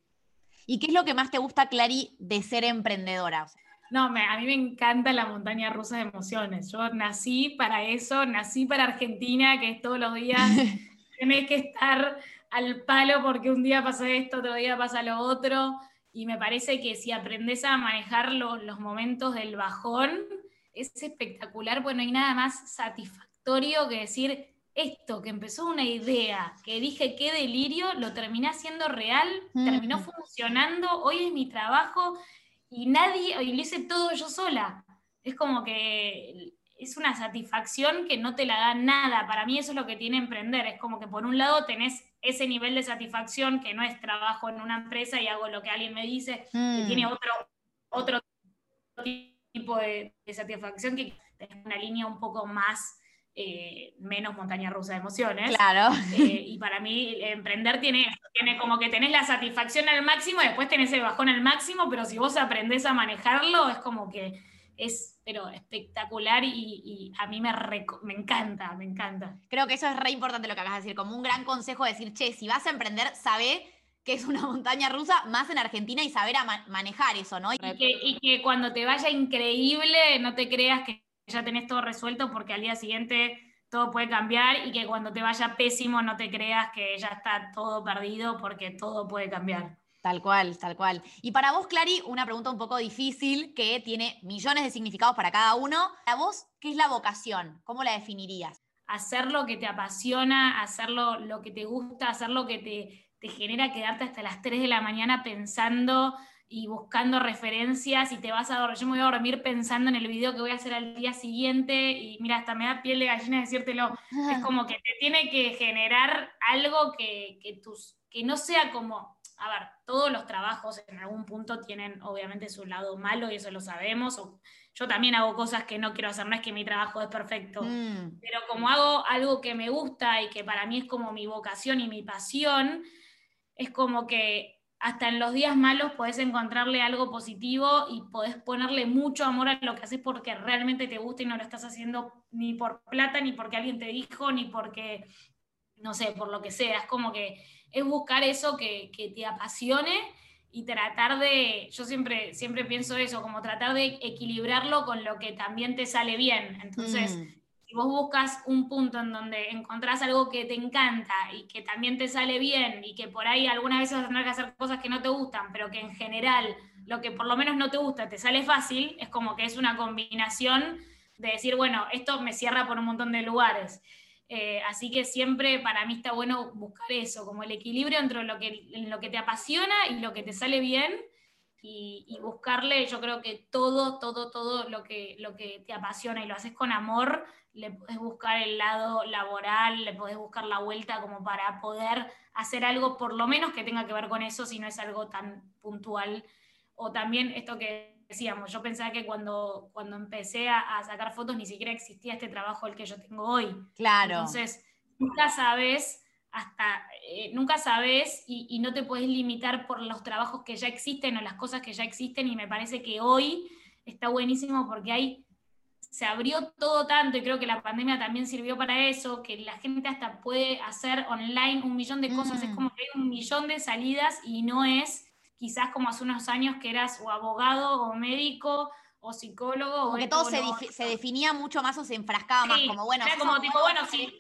¿Y qué es lo que más te gusta, Clary, de ser emprendedora? No, a mí me encanta la montaña rusa de emociones. Yo nací para eso, nací para Argentina, que es todos los días [LAUGHS] tenés que estar al palo porque un día pasa esto, otro día pasa lo otro y me parece que si aprendes a manejar los momentos del bajón, es espectacular. Bueno, hay nada más satisfactorio que decir esto, que empezó una idea, que dije qué delirio, lo terminé haciendo real, terminó funcionando, hoy es mi trabajo y nadie, y lo hice todo yo sola. Es como que es una satisfacción que no te la da nada. Para mí eso es lo que tiene emprender. Es como que por un lado tenés ese nivel de satisfacción que no es trabajo en una empresa y hago lo que alguien me dice, que mm. tiene otro, otro tipo de, satisfacción que es una línea un poco más, eh, menos montaña rusa de emociones. Claro. Eh, [LAUGHS] y para mí emprender tiene, tiene como que tenés la satisfacción al máximo y después tenés el bajón al máximo, pero si vos aprendés a manejarlo es como que es pero espectacular y, a mí me, me encanta, me encanta. Creo que eso es re importante lo que acabas de decir, como un gran consejo de decir, che, si vas a emprender, sabe que es una [LAUGHS] montaña rusa, más en Argentina y saber a manejar eso, ¿no? Y que, y que cuando te vaya increíble, no te creas que ya tenés todo resuelto porque al día siguiente todo puede cambiar y que cuando te vaya pésimo no te creas que ya está todo perdido porque todo puede cambiar. Tal cual, tal cual. Y para vos, Clary, una pregunta un poco difícil que tiene millones de significados para cada uno. Para vos, ¿qué es la vocación? ¿Cómo la definirías? Hacer lo que te apasiona, hacer lo, que te gusta, hacer lo que te, te genera quedarte hasta las 3 de la mañana pensando y buscando referencias y te vas a dormir. Yo me voy a dormir pensando en el video que voy a hacer al día siguiente y mira, hasta me da piel de gallina decírtelo. Es como que te tiene que generar algo que, que, tus, que no sea como a ver, todos los trabajos en algún punto tienen obviamente su lado malo y eso lo sabemos. yo también hago cosas que no quiero hacer, no es que mi trabajo es perfecto, mm. pero como hago algo que me gusta y que para mí es como mi vocación y mi pasión, es como que hasta en los días malos podés encontrarle algo positivo y podés ponerle mucho amor a lo que haces porque realmente te gusta y no lo estás haciendo ni por plata, ni porque alguien te dijo, ni porque, no sé, por lo que sea. Es como que es buscar eso que, te apasione y tratar de, yo siempre, siempre pienso eso, como tratar de equilibrarlo con lo que también te sale bien. Entonces, mm si vos buscas un punto en donde encontrás algo que te encanta y que también te sale bien y que por ahí algunas veces vas a tener que hacer cosas que no te gustan, pero que en general lo que por lo menos no te gusta te sale fácil, es como que es una combinación de decir, bueno, esto me cierra por un montón de lugares. Eh, así que siempre para mí está bueno buscar eso, como el equilibrio entre lo que, lo que te apasiona y lo que te sale bien. Y, y, buscarle, yo creo que todo, todo, todo lo que, lo que te apasiona y lo haces con amor, le podés buscar el lado laboral, le podés buscar la vuelta como para poder hacer algo por lo menos que tenga que ver con eso, si no es algo tan puntual. O también esto que decíamos, yo pensaba que cuando, cuando empecé a, sacar fotos ni siquiera existía este trabajo el que yo tengo hoy. Claro. Entonces, nunca sabes hasta, eh, nunca sabes y, y no te puedes limitar por los trabajos que ya existen o las cosas que ya existen y me parece que hoy está buenísimo porque hay se abrió todo tanto y creo que la pandemia también sirvió para eso, que la gente hasta puede hacer online un millón de cosas, es mm. como que hay un millón de salidas y no es quizás como hace unos años que eras o abogado o médico o psicólogo. Como que todo se, definía mucho más o se enfrascaba más, como bueno, como tipo, bueno, si,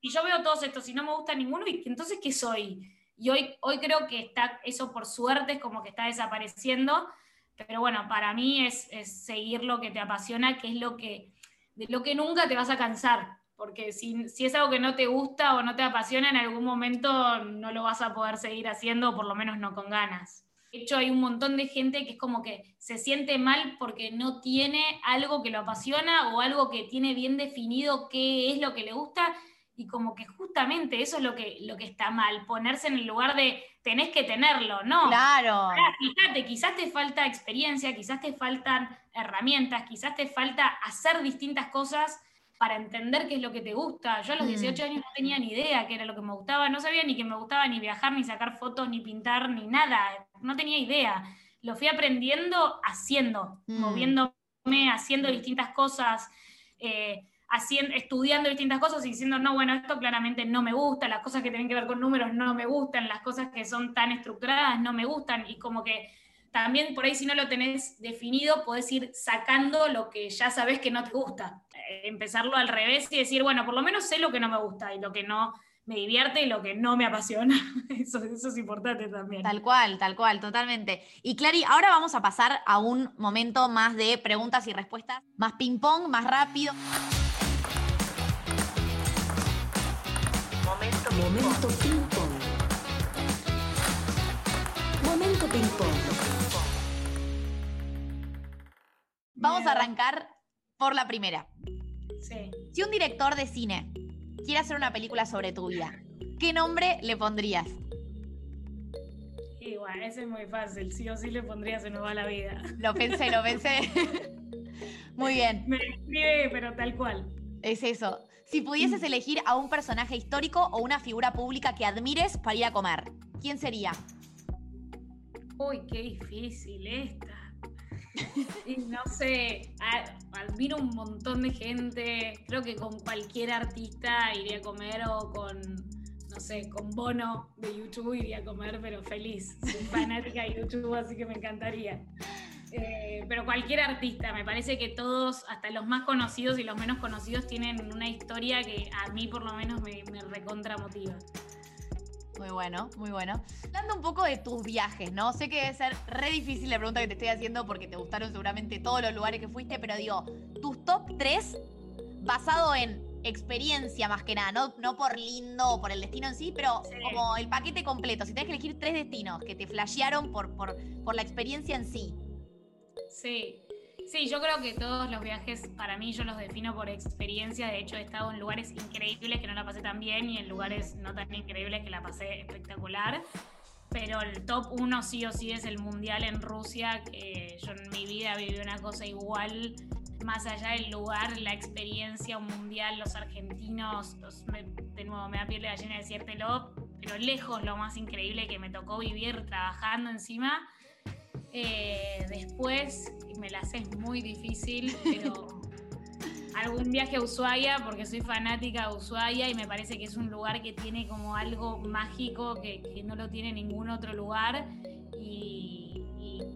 si, yo veo todos estos y no me gusta ninguno, entonces ¿qué soy? Y hoy, hoy creo que está, eso por suerte es como que está desapareciendo, pero bueno, para mí es, seguir lo que te apasiona, que es lo que, de lo que nunca te vas a cansar. Porque si, si, es algo que no te gusta o no te apasiona, en algún momento no lo vas a poder seguir haciendo, o por lo menos no con ganas. De hecho, hay un montón de gente que es como que se siente mal porque no tiene algo que lo apasiona o algo que tiene bien definido qué es lo que le gusta y como que justamente eso es lo que, lo que está mal, ponerse en el lugar de tenés que tenerlo, ¿no? Claro. fíjate, quizás te falta experiencia, quizás te faltan herramientas, quizás te falta hacer distintas cosas para entender qué es lo que te gusta. Yo a los 18 mm. años no tenía ni idea qué era lo que me gustaba, no sabía ni que me gustaba ni viajar, ni sacar fotos, ni pintar, ni nada, no tenía idea. Lo fui aprendiendo haciendo, mm. moviéndome, haciendo distintas cosas. Eh, estudiando distintas cosas y diciendo, no, bueno, esto claramente no me gusta, las cosas que tienen que ver con números no me gustan, las cosas que son tan estructuradas no me gustan, y como que también por ahí si no lo tenés definido, podés ir sacando lo que ya sabés que no te gusta. Eh, empezarlo al revés y decir, bueno, por lo menos sé lo que no me gusta y lo que no me divierte y lo que no me apasiona. [LAUGHS] Eso, eso es importante también. Tal cual, tal cual, totalmente. Y Clary, ahora vamos a pasar a un momento más de preguntas y respuestas, más ping-pong, más rápido. Momento ping pong. Momento ping pong. Vamos a arrancar por la primera. Sí. Si un director de cine quiere hacer una película sobre tu vida, ¿qué nombre le pondrías? Igual, ese es muy fácil. Sí o sí le pondría Se nos va la vida. Lo pensé, lo pensé. [LAUGHS] muy bien. Me escribe, pero tal cual. Es eso. Si pudieses mm. elegir a un personaje histórico o una figura pública que admires para ir a comer, ¿quién sería? Uy, qué difícil esta. No sé, admiro un montón de gente. Creo que con cualquier artista iría a comer o con, no sé, con Bono de YouTube iría a comer, pero feliz. Soy fanática de YouTube, así que me encantaría. Eh, pero cualquier artista, me parece que todos, hasta los más conocidos y los menos conocidos, tienen una historia que a mí por lo menos me, me recontra motiva. Muy bueno, muy bueno. Hablando un poco de tus viajes, ¿no? Sé que debe ser re difícil la pregunta que te estoy haciendo porque te gustaron seguramente todos los lugares que fuiste, pero digo, tus top 3 basado en experiencia más que nada, no, no por lindo o por el destino en sí, pero como el paquete completo. Si tenés que elegir tres destinos que te flashearon por, por, por la experiencia en sí, Sí, sí, yo creo que todos los viajes para mí yo los defino por experiencia. De hecho, he estado en lugares increíbles que no la pasé tan bien y en lugares no tan increíbles que la pasé espectacular. Pero el top uno sí o sí es el mundial en Rusia, que yo en mi vida viví una cosa igual más allá del lugar, la experiencia, un mundial, los argentinos, de nuevo me da piel de gallina decírtelo, pero lejos lo más increíble que me tocó vivir trabajando encima. Eh, después me la sé muy difícil, pero [LAUGHS] algún viaje a Ushuaia, porque soy fanática de Ushuaia y me parece que es un lugar que tiene como algo mágico que, no lo tiene ningún otro lugar y,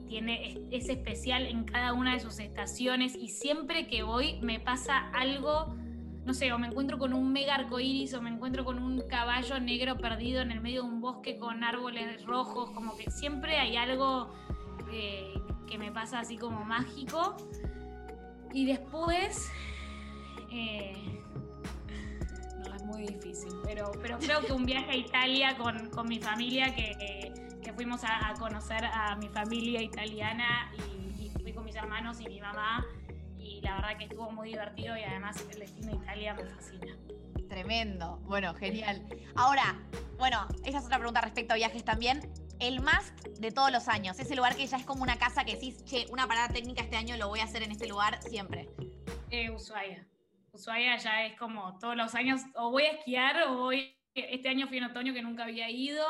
tiene, es, especial en cada una de sus estaciones y siempre que voy me pasa algo, no sé, o me encuentro con un mega arcoíris o me encuentro con un caballo negro perdido en el medio de un bosque con árboles rojos, como que siempre hay algo eh, que me pasa así como mágico. Y después eh, no, es muy difícil, pero, pero creo que un viaje a Italia con, con mi familia, que, que fuimos a, conocer a mi familia italiana y, fui con mis hermanos y mi mamá, y la verdad que estuvo muy divertido y además el destino de Italia me fascina. Tremendo, bueno, genial. Ahora, bueno, esa es otra pregunta respecto a viajes también. El must de todos los años, ese lugar que ya es como una casa que decís, che, una parada técnica este año lo voy a hacer en este lugar siempre. Eh, Ushuaia. Ushuaia ya es como todos los años, o voy a esquiar o voy, este año fui en otoño que nunca había ido,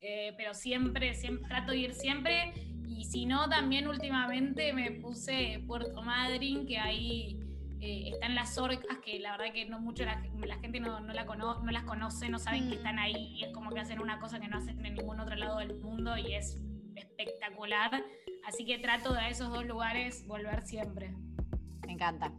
eh, pero siempre, siempre, trato de ir siempre, y si no, también últimamente me puse Puerto Madryn, que ahí eh, están las orcas, que la verdad que no mucho la, gente no, la no las conoce, no saben que mm. están ahí, y es como que hacen una cosa que no hacen en ningún otro lado del mundo, y es espectacular, así que trato de a esos dos lugares volver siempre. Me encanta.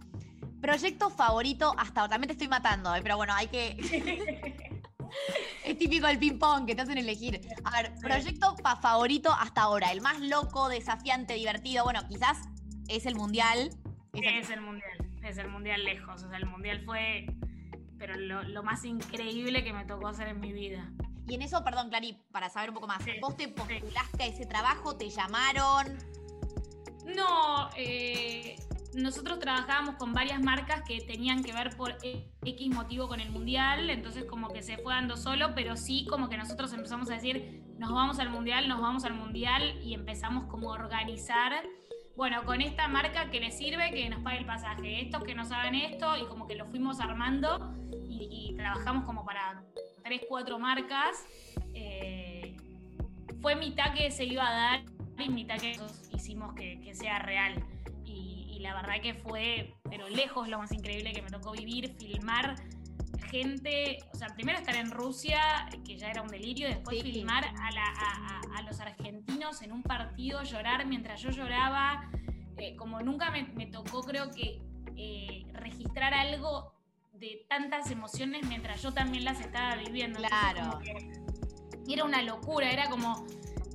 Proyecto favorito hasta ahora. También te estoy matando, eh, pero bueno, hay que. [LAUGHS] es típico el ping-pong que te hacen elegir. A ver, proyecto favorito hasta ahora. El más loco, desafiante, divertido. Bueno, quizás es el mundial. Es, el... mundial. Es el mundial lejos. O sea, el mundial fue. Pero lo, más increíble que me tocó hacer en mi vida. Y en eso, perdón, Clary, para saber un poco más, ¿vos te postulaste a ese trabajo? ¿Te llamaron? No, eh, nosotros trabajábamos con varias marcas que tenían que ver por X motivo con el mundial, entonces como que se fue dando solo, pero sí como que nosotros empezamos a decir, nos vamos al mundial, nos vamos al mundial y empezamos como a organizar, bueno, con esta marca que les sirve que nos pague el pasaje, estos que nos hagan esto y como que lo fuimos armando y, trabajamos como para tres, cuatro marcas. Eh, fue mitad que se iba a dar y mitad que hicimos que, que sea real. La verdad que fue, pero lejos lo más increíble que me tocó vivir, filmar gente, o sea, primero estar en Rusia, que ya era un delirio, después filmar a, los argentinos en un partido, llorar mientras yo lloraba, eh, como nunca me, tocó creo que eh, registrar algo de tantas emociones mientras yo también las estaba viviendo. Claro. era una locura, era como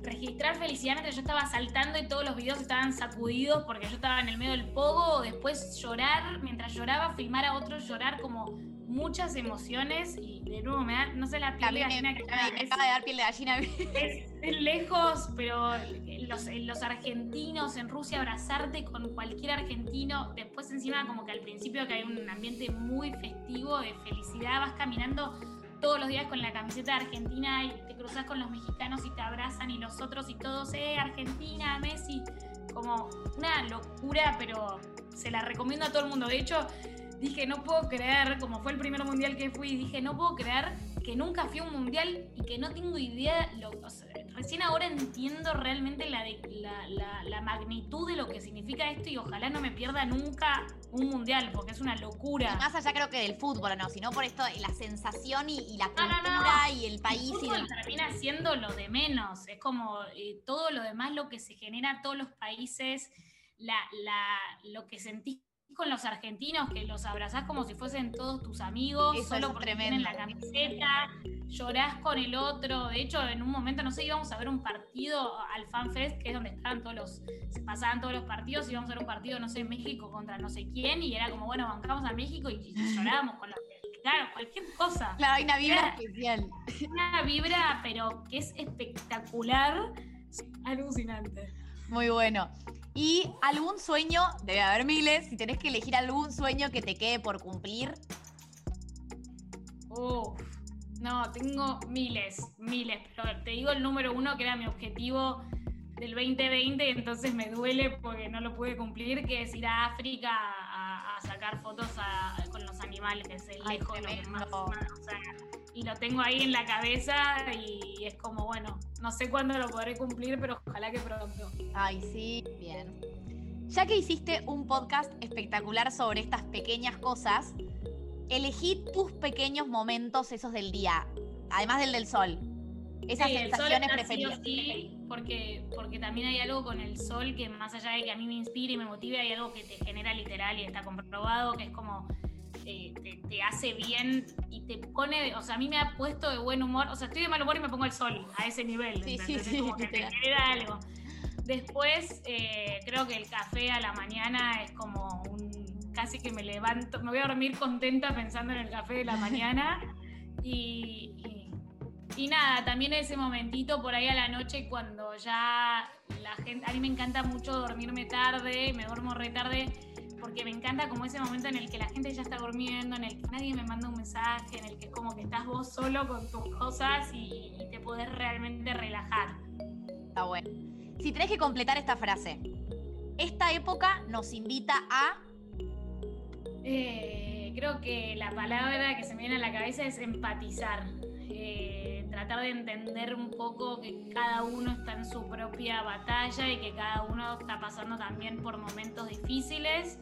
registrar felicidad mientras yo estaba saltando y todos los videos estaban sacudidos porque yo estaba en el medio del pogo, después llorar, mientras lloraba, filmar a otros llorar como muchas emociones y de nuevo me da, no sé, la piel de gallina que me, acaba de dar piel de gallina. Es, lejos, pero los, los argentinos en Rusia abrazarte con cualquier argentino, después encima como que al principio que hay un ambiente muy festivo de felicidad, vas caminando todos los días con la camiseta de Argentina y te cruzas con los mexicanos y te abrazan y los otros y todos, eh, Argentina, Messi, como una locura, pero se la recomiendo a todo el mundo. De hecho, dije, no puedo creer, como fue el primer mundial que fui, dije, no puedo creer que nunca fui a un mundial y que no tengo idea, lo, recién ahora entiendo realmente la, la, la, magnitud de lo que significa esto y ojalá no me pierda nunca un mundial, porque es una locura. más allá creo que del fútbol, no, sino por esto, la sensación y, la cultura y el país. El y termina siendo lo de menos, es como eh, todo lo demás, lo que se genera todos los países, la, lo que sentís con los argentinos que los abrazás como si fuesen todos tus amigos, solo porque tienen la camiseta, llorás con el otro. De hecho, en un momento, no sé, íbamos a ver un partido al FanFest, que es donde estaban todos los, se pasaban todos los partidos, íbamos a ver un partido, no sé, México contra no sé quién, y era como, bueno, bancamos a México y, llorábamos con los claro, cualquier cosa. Claro, hay una vibra especial. Una vibra, pero que es espectacular, alucinante. Muy bueno. ¿Y algún sueño? Debe haber miles. Si tenés que elegir algún sueño que te quede por cumplir. no, tengo miles, miles. Pero te digo el número uno que era mi objetivo del 2020, entonces me duele porque no lo pude cumplir, que es ir a África a, sacar fotos con los animales, es el lejos lo más, y lo tengo ahí en la cabeza y es como, bueno, no sé cuándo lo podré cumplir, pero ojalá que pronto. Ay, sí, bien. Ya que hiciste un podcast espectacular sobre estas pequeñas cosas, elegí tus pequeños momentos esos del día, además del del sol. Esas sensaciones preferidas. Sí, porque, porque también hay algo con el sol que más allá de que a mí me inspire y me motive, hay algo que te genera literal y está comprobado, que es como eh, te, hace bien y te pone, o sea, a mí me ha puesto de buen humor, o sea, estoy de mal humor y me pongo el sol a ese nivel, sí, sí, sí, como que te genera algo. Después, eh, creo que el café a la mañana es como un, casi que me levanto, me voy a dormir contenta pensando en el café de la mañana [LAUGHS] y, y nada, también ese momentito por ahí a la noche cuando ya la gente, a mí me encanta mucho dormirme tarde, me duermo re tarde porque me encanta como ese momento en el que la gente ya está durmiendo, en el que nadie me manda un mensaje, en el que es como que estás vos solo con tus cosas y, te podés realmente relajar. Está bueno. Si tenés que completar esta frase, esta época nos invita a... Eh, creo que la palabra que se me viene a la cabeza es empatizar. Eh, tratar de entender un poco que cada uno está en su propia batalla y que cada uno está pasando también por momentos difíciles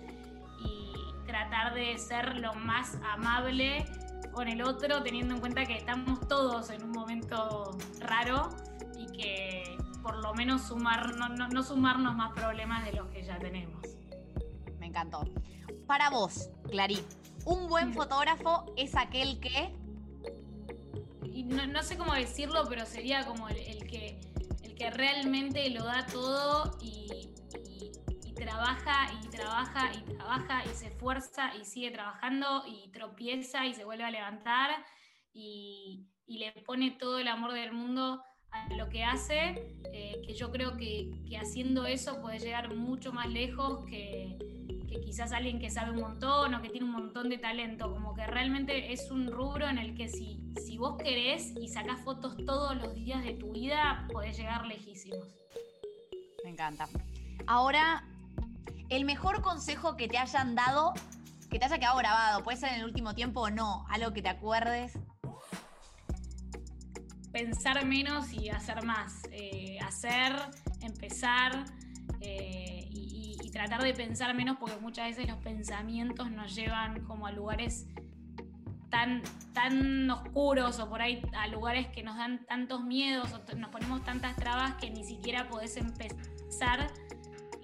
tratar de ser lo más amable con el otro, teniendo en cuenta que estamos todos en un momento raro y que por lo menos sumar, no, sumarnos más problemas de los que ya tenemos. Me encantó. Para vos, Clarín, un buen [LAUGHS] fotógrafo es aquel que... No, sé cómo decirlo, pero sería como el, que, el que realmente lo da todo y, trabaja y trabaja y trabaja y se esfuerza y sigue trabajando y tropieza y se vuelve a levantar y, le pone todo el amor del mundo a lo que hace, eh, que yo creo que, haciendo eso puede llegar mucho más lejos que, quizás alguien que sabe un montón o que tiene un montón de talento, como que realmente es un rubro en el que si, si vos querés y sacás fotos todos los días de tu vida, podés llegar lejísimos. Me encanta. Ahora el mejor consejo que te hayan dado, que te haya quedado grabado, puede ser en el último tiempo o no, algo que te acuerdes. Pensar menos y hacer más. Eh, hacer, empezar eh, tratar de pensar menos porque muchas veces los pensamientos nos llevan como a lugares tan, tan oscuros o por ahí a lugares que nos dan tantos miedos o nos ponemos tantas trabas que ni siquiera podés empezar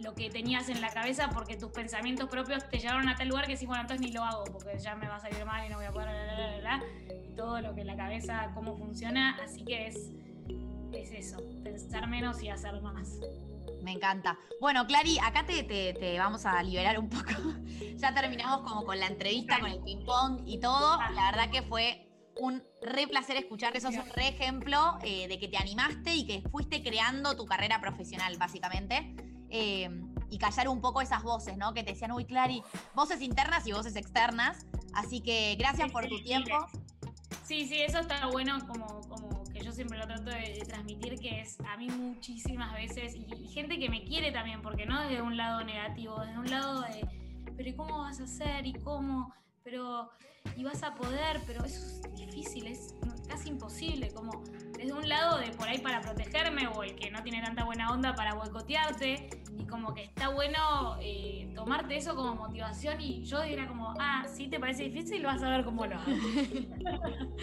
lo que tenías en la cabeza porque tus pensamientos propios te llevaron a tal lugar que sí, bueno, entonces ni lo hago porque ya me va a salir mal y no voy a poder, y todo lo que en la cabeza, cómo funciona, así que es, es eso, pensar menos y hacer más. Me encanta. Bueno, Clary, acá te, te, vamos a liberar un poco. [LAUGHS] ya terminamos como con la entrevista, con el ping-pong y todo. La verdad que fue un re placer escucharte. Sos un re ejemplo eh, de que te animaste y que fuiste creando tu carrera profesional, básicamente. Eh, y callar un poco esas voces, ¿no? Que te decían, uy, Clary, voces internas y voces externas. Así que gracias por tu tiempo. Sí, sí, eso está bueno como, como yo siempre lo trato de, transmitir, que es a mí muchísimas veces, y, gente que me quiere también, porque no desde un lado negativo, desde un lado de, pero ¿y cómo vas a hacer? ¿Y cómo? Pero, y vas a poder, pero eso es difícil, es casi imposible, como desde un lado de por ahí para protegerme o el que no tiene tanta buena onda para boicotearte y como que está bueno eh, tomarte eso como motivación y yo era como, ah, sí, te parece difícil, vas a ver cómo lo hago. [LAUGHS]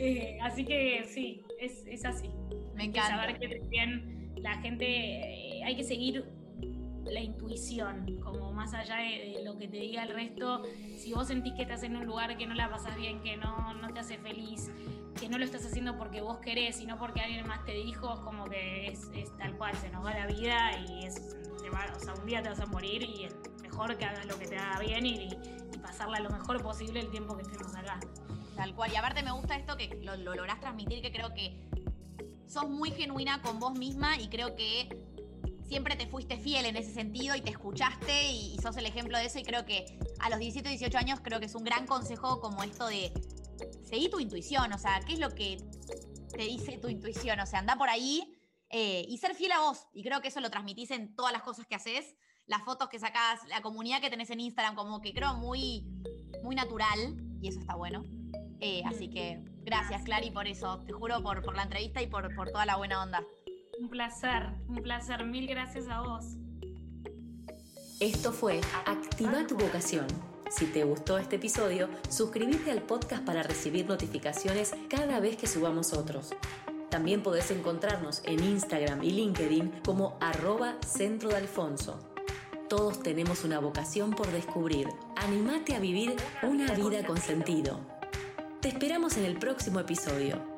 Eh, así que sí, es, así. Me encanta. saber que también la gente, eh, hay que seguir la intuición, como más allá de, lo que te diga el resto, si vos sentís que estás en un lugar que no la pasas bien, que no, no te hace feliz, que no lo estás haciendo porque vos querés, sino porque alguien más te dijo, como que es, tal cual, se nos va la vida y es, o sea, un día te vas a morir y es mejor que hagas lo que te haga bien y, pasarla lo mejor posible el tiempo que estemos acá. Tal cual, y aparte me gusta esto que lo, lo lográs transmitir, que creo que sos muy genuina con vos misma y creo que siempre te fuiste fiel en ese sentido y te escuchaste y, sos el ejemplo de eso y creo que a los 17, 18 años creo que es un gran consejo como esto de seguí tu intuición, o sea, ¿qué es lo que te dice tu intuición? O sea, anda por ahí eh, y ser fiel a vos. Y creo que eso lo transmitís en todas las cosas que haces, las fotos que sacás, la comunidad que tenés en Instagram, como que creo muy, muy natural y eso está bueno. Eh, así que Gracias, Clary, por eso. Te juro por, por la entrevista y por, por toda la buena onda. Un placer, un placer. Mil gracias a vos. Esto fue Activa tu vocación. Si te gustó este episodio, suscríbete al podcast para recibir notificaciones cada vez que subamos otros. También podés encontrarnos en Instagram y LinkedIn como arroba centro de Alfonso. Todos tenemos una vocación por descubrir. Animate a vivir una vida con sentido. Te esperamos en el próximo episodio.